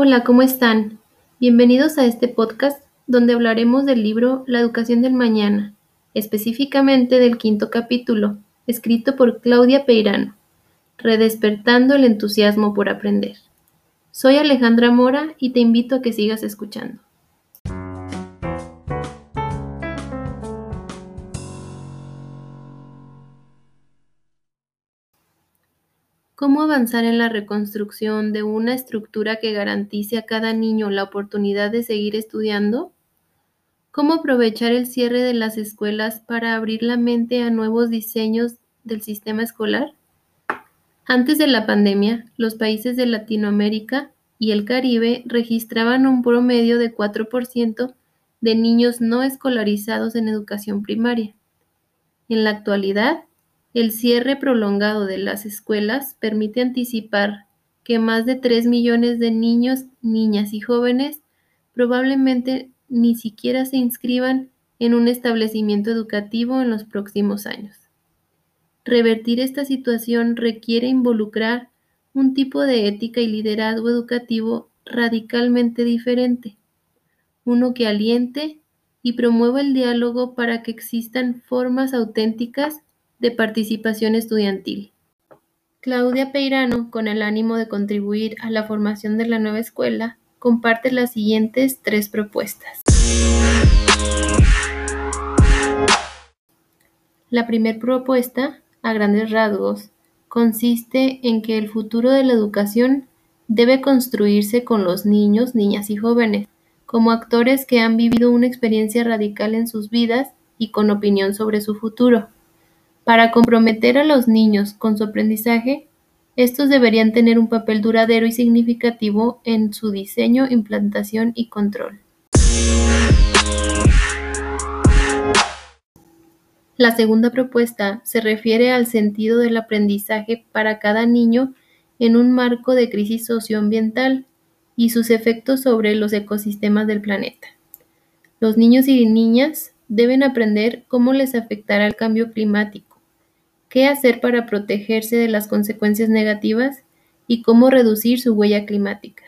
Hola, ¿cómo están? Bienvenidos a este podcast donde hablaremos del libro La educación del mañana, específicamente del quinto capítulo, escrito por Claudia Peirano, Redespertando el entusiasmo por aprender. Soy Alejandra Mora y te invito a que sigas escuchando. ¿Cómo avanzar en la reconstrucción de una estructura que garantice a cada niño la oportunidad de seguir estudiando? ¿Cómo aprovechar el cierre de las escuelas para abrir la mente a nuevos diseños del sistema escolar? Antes de la pandemia, los países de Latinoamérica y el Caribe registraban un promedio de 4% de niños no escolarizados en educación primaria. En la actualidad, el cierre prolongado de las escuelas permite anticipar que más de 3 millones de niños, niñas y jóvenes probablemente ni siquiera se inscriban en un establecimiento educativo en los próximos años. Revertir esta situación requiere involucrar un tipo de ética y liderazgo educativo radicalmente diferente, uno que aliente y promueva el diálogo para que existan formas auténticas de participación estudiantil. Claudia Peirano, con el ánimo de contribuir a la formación de la nueva escuela, comparte las siguientes tres propuestas. La primera propuesta, a grandes rasgos, consiste en que el futuro de la educación debe construirse con los niños, niñas y jóvenes, como actores que han vivido una experiencia radical en sus vidas y con opinión sobre su futuro. Para comprometer a los niños con su aprendizaje, estos deberían tener un papel duradero y significativo en su diseño, implantación y control. La segunda propuesta se refiere al sentido del aprendizaje para cada niño en un marco de crisis socioambiental y sus efectos sobre los ecosistemas del planeta. Los niños y niñas deben aprender cómo les afectará el cambio climático qué hacer para protegerse de las consecuencias negativas y cómo reducir su huella climática.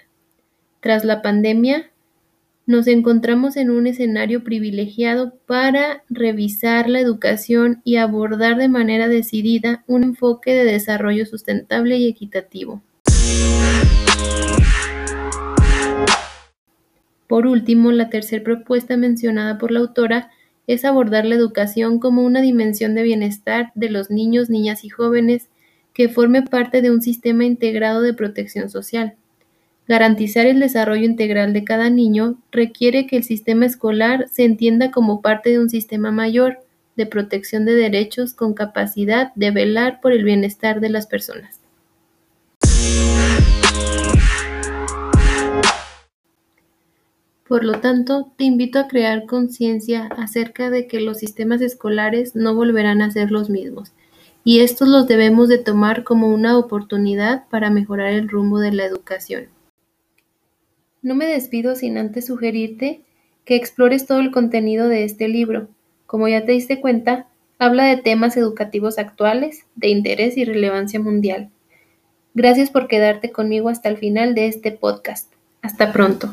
Tras la pandemia, nos encontramos en un escenario privilegiado para revisar la educación y abordar de manera decidida un enfoque de desarrollo sustentable y equitativo. Por último, la tercera propuesta mencionada por la autora es abordar la educación como una dimensión de bienestar de los niños, niñas y jóvenes que forme parte de un sistema integrado de protección social. Garantizar el desarrollo integral de cada niño requiere que el sistema escolar se entienda como parte de un sistema mayor de protección de derechos con capacidad de velar por el bienestar de las personas. Por lo tanto, te invito a crear conciencia acerca de que los sistemas escolares no volverán a ser los mismos, y estos los debemos de tomar como una oportunidad para mejorar el rumbo de la educación. No me despido sin antes sugerirte que explores todo el contenido de este libro. Como ya te diste cuenta, habla de temas educativos actuales, de interés y relevancia mundial. Gracias por quedarte conmigo hasta el final de este podcast. Hasta pronto.